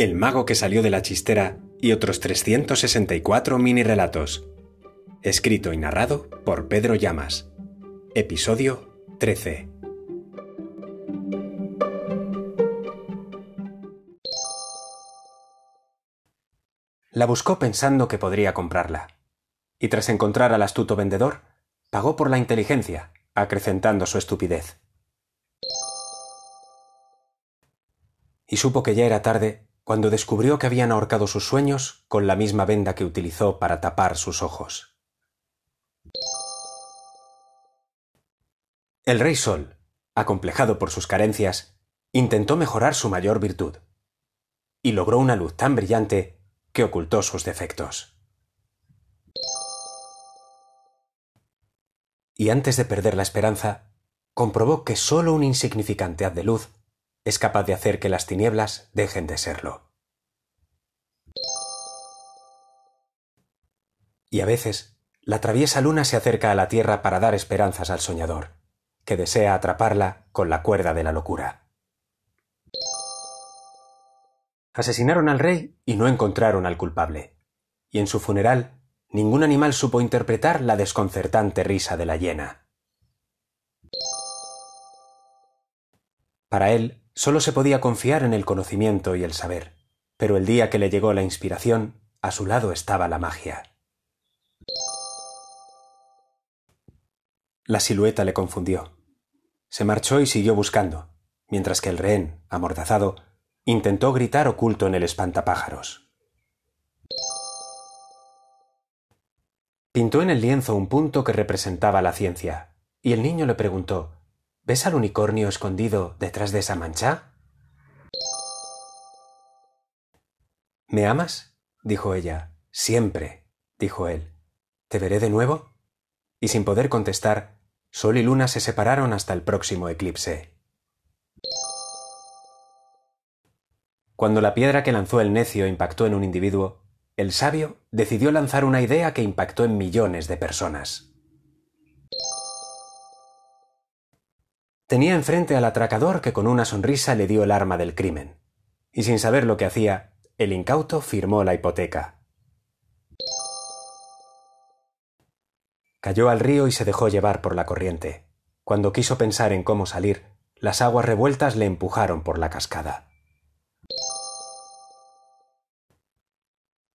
El mago que salió de la chistera y otros 364 mini relatos. Escrito y narrado por Pedro Llamas. Episodio 13. La buscó pensando que podría comprarla. Y tras encontrar al astuto vendedor, pagó por la inteligencia, acrecentando su estupidez. Y supo que ya era tarde cuando descubrió que habían ahorcado sus sueños con la misma venda que utilizó para tapar sus ojos. El rey Sol, acomplejado por sus carencias, intentó mejorar su mayor virtud, y logró una luz tan brillante que ocultó sus defectos. Y antes de perder la esperanza, comprobó que sólo un insignificante haz de luz es capaz de hacer que las tinieblas dejen de serlo. Y a veces, la traviesa luna se acerca a la tierra para dar esperanzas al soñador, que desea atraparla con la cuerda de la locura. Asesinaron al rey y no encontraron al culpable. Y en su funeral, ningún animal supo interpretar la desconcertante risa de la hiena. Para él, solo se podía confiar en el conocimiento y el saber, pero el día que le llegó la inspiración, a su lado estaba la magia. La silueta le confundió. Se marchó y siguió buscando, mientras que el rehén, amordazado, intentó gritar oculto en el espantapájaros. Pintó en el lienzo un punto que representaba la ciencia, y el niño le preguntó ¿Ves al unicornio escondido detrás de esa mancha? ¿Me amas? dijo ella. Siempre, dijo él. ¿Te veré de nuevo? Y sin poder contestar, Sol y Luna se separaron hasta el próximo eclipse. Cuando la piedra que lanzó el necio impactó en un individuo, el sabio decidió lanzar una idea que impactó en millones de personas. Tenía enfrente al atracador que con una sonrisa le dio el arma del crimen, y sin saber lo que hacía, el incauto firmó la hipoteca. Cayó al río y se dejó llevar por la corriente. Cuando quiso pensar en cómo salir, las aguas revueltas le empujaron por la cascada.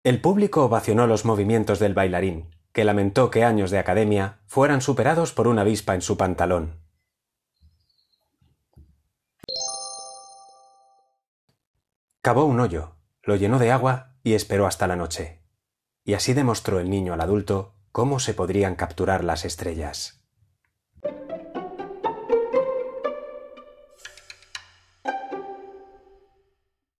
El público ovacionó los movimientos del bailarín, que lamentó que años de academia fueran superados por una avispa en su pantalón. Cavó un hoyo, lo llenó de agua y esperó hasta la noche. Y así demostró el niño al adulto cómo se podrían capturar las estrellas.